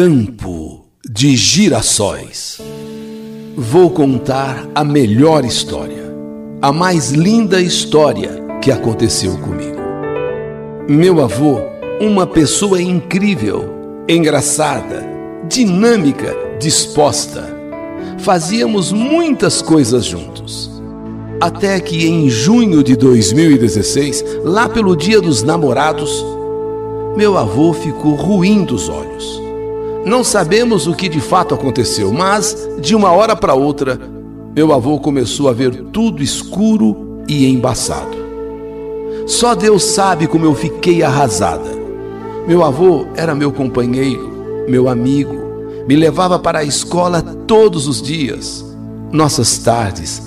Campo de Girassóis. Vou contar a melhor história, a mais linda história que aconteceu comigo. Meu avô, uma pessoa incrível, engraçada, dinâmica, disposta. Fazíamos muitas coisas juntos. Até que em junho de 2016, lá pelo Dia dos Namorados, meu avô ficou ruim dos olhos não sabemos o que de fato aconteceu, mas de uma hora para outra, meu avô começou a ver tudo escuro e embaçado. Só Deus sabe como eu fiquei arrasada. Meu avô era meu companheiro, meu amigo, me levava para a escola todos os dias. Nossas tardes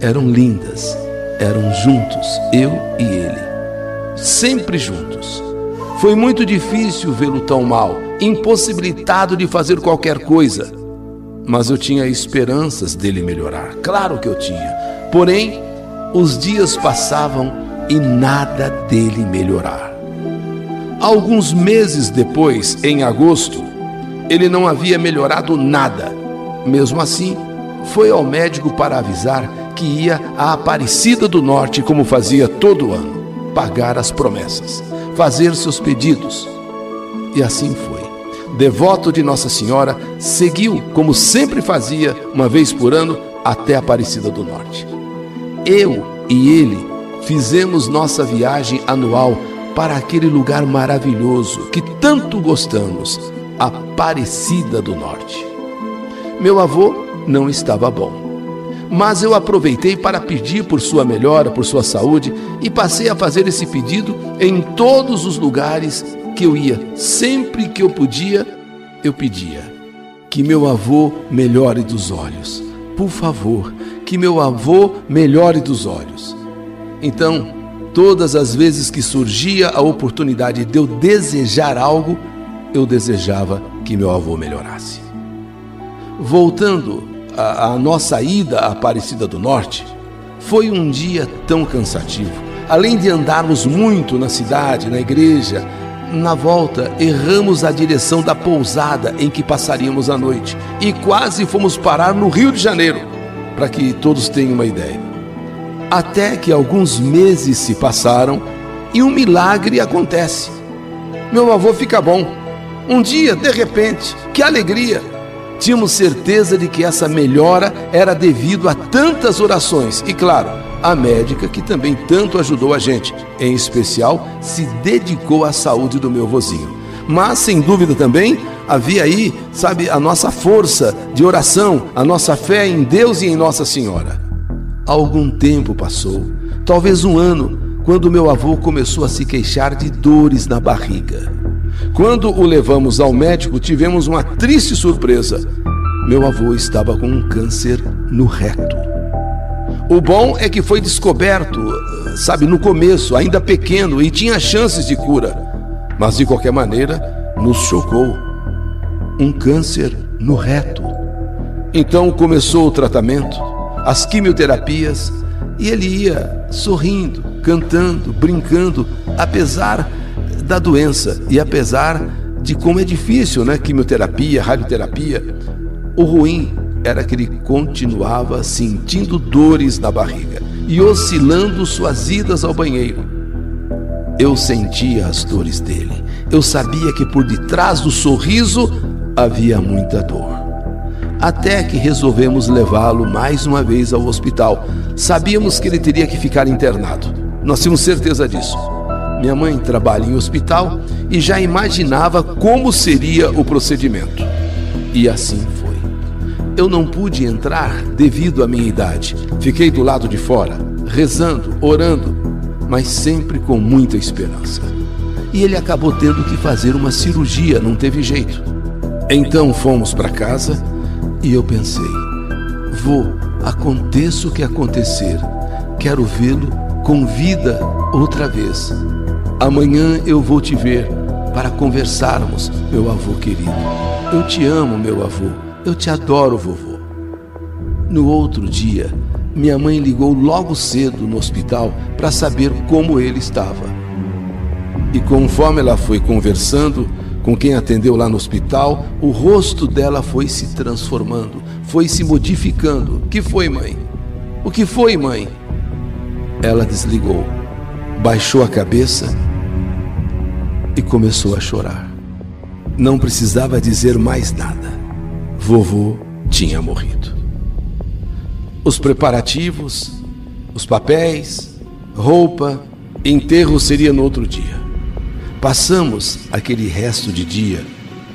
eram lindas, eram juntos, eu e ele, sempre juntos. Foi muito difícil vê-lo tão mal, impossibilitado de fazer qualquer coisa. Mas eu tinha esperanças dele melhorar, claro que eu tinha. Porém, os dias passavam e nada dele melhorar. Alguns meses depois, em agosto, ele não havia melhorado nada. Mesmo assim, foi ao médico para avisar que ia à Aparecida do Norte, como fazia todo ano, pagar as promessas fazer seus pedidos. E assim foi. Devoto de Nossa Senhora, seguiu, como sempre fazia, uma vez por ano, até Aparecida do Norte. Eu e ele fizemos nossa viagem anual para aquele lugar maravilhoso que tanto gostamos, Aparecida do Norte. Meu avô não estava bom mas eu aproveitei para pedir por sua melhora, por sua saúde e passei a fazer esse pedido em todos os lugares que eu ia. Sempre que eu podia, eu pedia. Que meu avô melhore dos olhos. Por favor, que meu avô melhore dos olhos. Então, todas as vezes que surgia a oportunidade de eu desejar algo, eu desejava que meu avô melhorasse. Voltando a nossa ida à Aparecida do Norte foi um dia tão cansativo. Além de andarmos muito na cidade, na igreja, na volta erramos a direção da pousada em que passaríamos a noite e quase fomos parar no Rio de Janeiro, para que todos tenham uma ideia. Até que alguns meses se passaram e um milagre acontece. Meu avô fica bom. Um dia, de repente, que alegria! Tínhamos certeza de que essa melhora era devido a tantas orações e, claro, a médica que também tanto ajudou a gente, em especial se dedicou à saúde do meu vozinho. Mas, sem dúvida também, havia aí, sabe, a nossa força de oração, a nossa fé em Deus e em Nossa Senhora. Algum tempo passou, talvez um ano, quando meu avô começou a se queixar de dores na barriga. Quando o levamos ao médico, tivemos uma triste surpresa. Meu avô estava com um câncer no reto. O bom é que foi descoberto, sabe, no começo, ainda pequeno, e tinha chances de cura. Mas de qualquer maneira, nos chocou. Um câncer no reto. Então começou o tratamento, as quimioterapias, e ele ia sorrindo, cantando, brincando, apesar da doença. E apesar de como é difícil, né? Quimioterapia, radioterapia, o ruim era que ele continuava sentindo dores na barriga e oscilando suas idas ao banheiro. Eu sentia as dores dele. Eu sabia que por detrás do sorriso havia muita dor. Até que resolvemos levá-lo mais uma vez ao hospital. Sabíamos que ele teria que ficar internado. Nós tínhamos certeza disso. Minha mãe trabalha em hospital e já imaginava como seria o procedimento. E assim. Eu não pude entrar devido à minha idade. Fiquei do lado de fora, rezando, orando, mas sempre com muita esperança. E ele acabou tendo que fazer uma cirurgia, não teve jeito. Então fomos para casa e eu pensei: vou, aconteça o que acontecer, quero vê-lo com vida outra vez. Amanhã eu vou te ver para conversarmos, meu avô querido. Eu te amo, meu avô. Eu te adoro, vovô. No outro dia, minha mãe ligou logo cedo no hospital para saber como ele estava. E conforme ela foi conversando, com quem atendeu lá no hospital, o rosto dela foi se transformando, foi se modificando. O que foi, mãe? O que foi, mãe? Ela desligou, baixou a cabeça e começou a chorar. Não precisava dizer mais nada. Vovô tinha morrido. Os preparativos, os papéis, roupa, enterro seria no outro dia. Passamos aquele resto de dia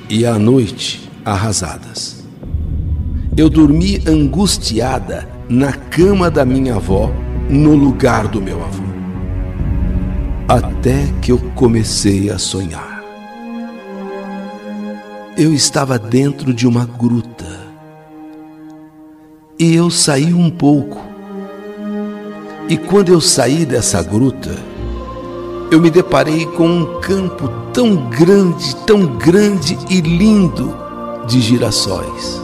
e a noite arrasadas. Eu dormi angustiada na cama da minha avó, no lugar do meu avô. Até que eu comecei a sonhar. Eu estava dentro de uma gruta. E eu saí um pouco. E quando eu saí dessa gruta, eu me deparei com um campo tão grande, tão grande e lindo de girassóis.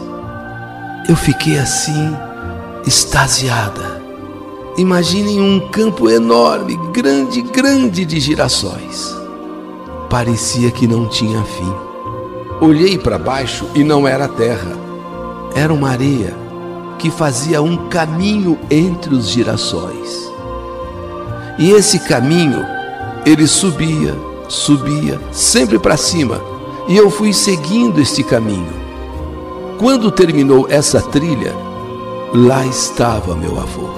Eu fiquei assim, extasiada. Imaginem um campo enorme, grande, grande de girassóis. Parecia que não tinha fim. Olhei para baixo e não era terra, era uma areia que fazia um caminho entre os girassóis. E esse caminho ele subia, subia, sempre para cima, e eu fui seguindo este caminho. Quando terminou essa trilha, lá estava meu avô.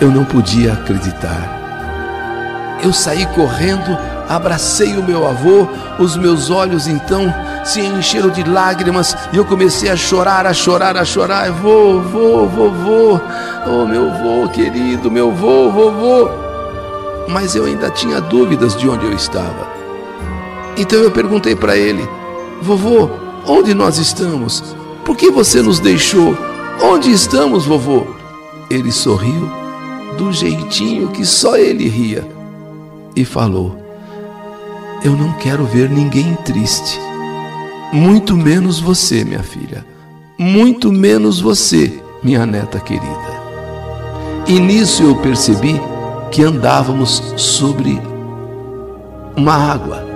Eu não podia acreditar. Eu saí correndo, abracei o meu avô, os meus olhos então se encheram de lágrimas e eu comecei a chorar, a chorar, a chorar. Vovô, vovô, oh meu vô querido, meu vô, vovô mas eu ainda tinha dúvidas de onde eu estava. Então eu perguntei para ele: Vovô, onde nós estamos? Por que você nos deixou? Onde estamos, vovô? Ele sorriu do jeitinho que só ele ria e falou: Eu não quero ver ninguém triste, muito menos você, minha filha, muito menos você, minha neta querida. E nisso eu percebi que andávamos sobre uma água.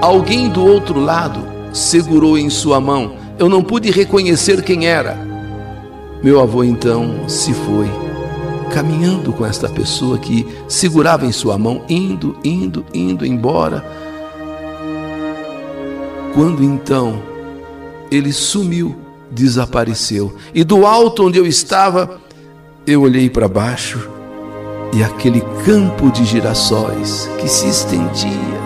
Alguém do outro lado segurou em sua mão. Eu não pude reconhecer quem era. Meu avô então se foi, caminhando com esta pessoa que segurava em sua mão, indo, indo, indo embora. Quando então ele sumiu, desapareceu, e do alto onde eu estava, eu olhei para baixo e aquele campo de girassóis que se estendia.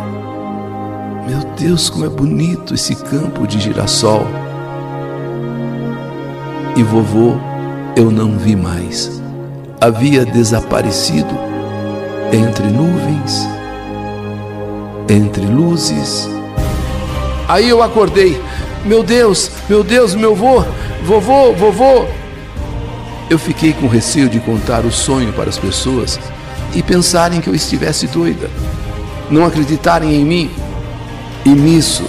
Meu Deus, como é bonito esse campo de girassol. E vovô eu não vi mais. Havia desaparecido entre nuvens, entre luzes. Aí eu acordei. Meu Deus, meu Deus, meu vô, vovô, vovô, eu fiquei com receio de contar o sonho para as pessoas e pensarem que eu estivesse doida, não acreditarem em mim. E nisso,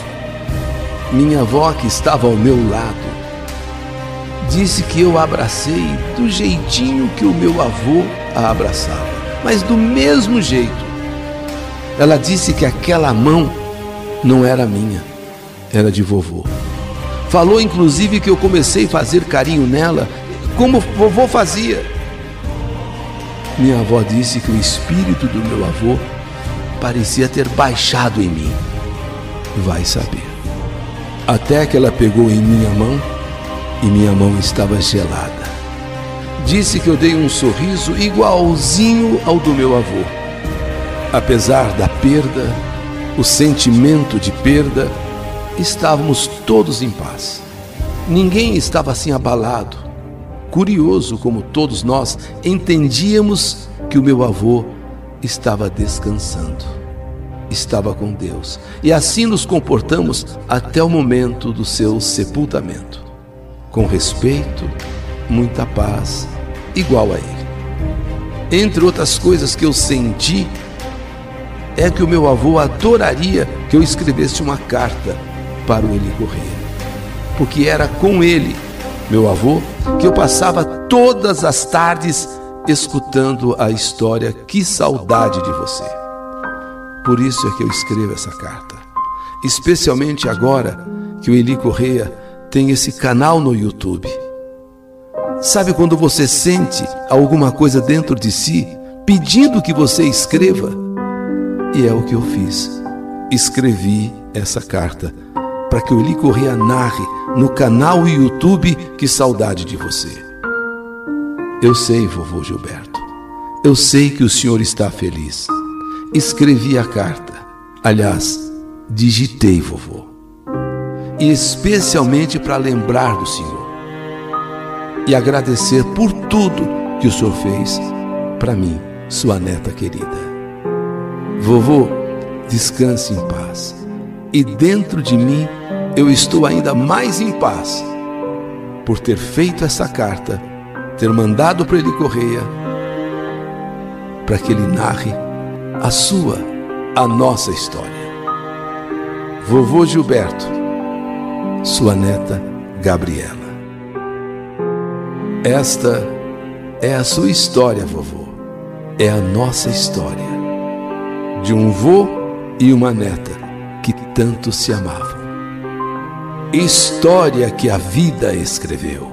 minha avó, que estava ao meu lado, disse que eu abracei do jeitinho que o meu avô a abraçava, mas do mesmo jeito. Ela disse que aquela mão não era minha, era de vovô. Falou inclusive que eu comecei a fazer carinho nela como vovô fazia. Minha avó disse que o espírito do meu avô parecia ter baixado em mim. Vai saber. Até que ela pegou em minha mão e minha mão estava gelada. Disse que eu dei um sorriso igualzinho ao do meu avô. Apesar da perda, o sentimento de perda, estávamos todos em paz. Ninguém estava assim abalado curioso como todos nós, entendíamos que o meu avô estava descansando, estava com Deus. E assim nos comportamos até o momento do seu sepultamento, com respeito, muita paz, igual a ele. Entre outras coisas que eu senti, é que o meu avô adoraria que eu escrevesse uma carta para o ele correr, porque era com ele meu avô, que eu passava todas as tardes escutando a história Que saudade de você. Por isso é que eu escrevo essa carta. especialmente agora que o Eli Correia tem esse canal no YouTube. Sabe quando você sente alguma coisa dentro de si pedindo que você escreva? E é o que eu fiz. Escrevi essa carta para que o Eli Correia narre no canal YouTube Que Saudade de Você. Eu sei, vovô Gilberto. Eu sei que o senhor está feliz. Escrevi a carta. Aliás, digitei, vovô. E especialmente para lembrar do senhor. E agradecer por tudo que o senhor fez para mim, sua neta querida. Vovô, descanse em paz. E dentro de mim eu estou ainda mais em paz por ter feito essa carta ter mandado para ele Correia para que ele narre a sua, a nossa história. Vovô Gilberto, sua neta Gabriela. Esta é a sua história, vovô. É a nossa história. De um vô e uma neta que tanto se amavam. História que a vida escreveu.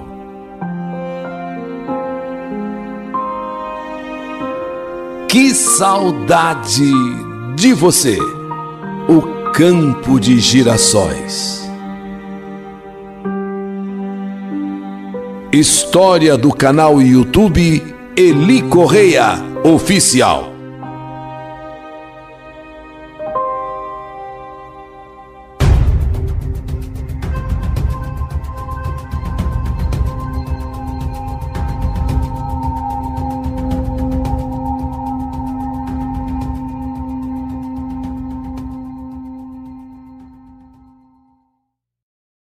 Que saudade de você! O campo de girassóis. História do canal YouTube Eli Correia Oficial.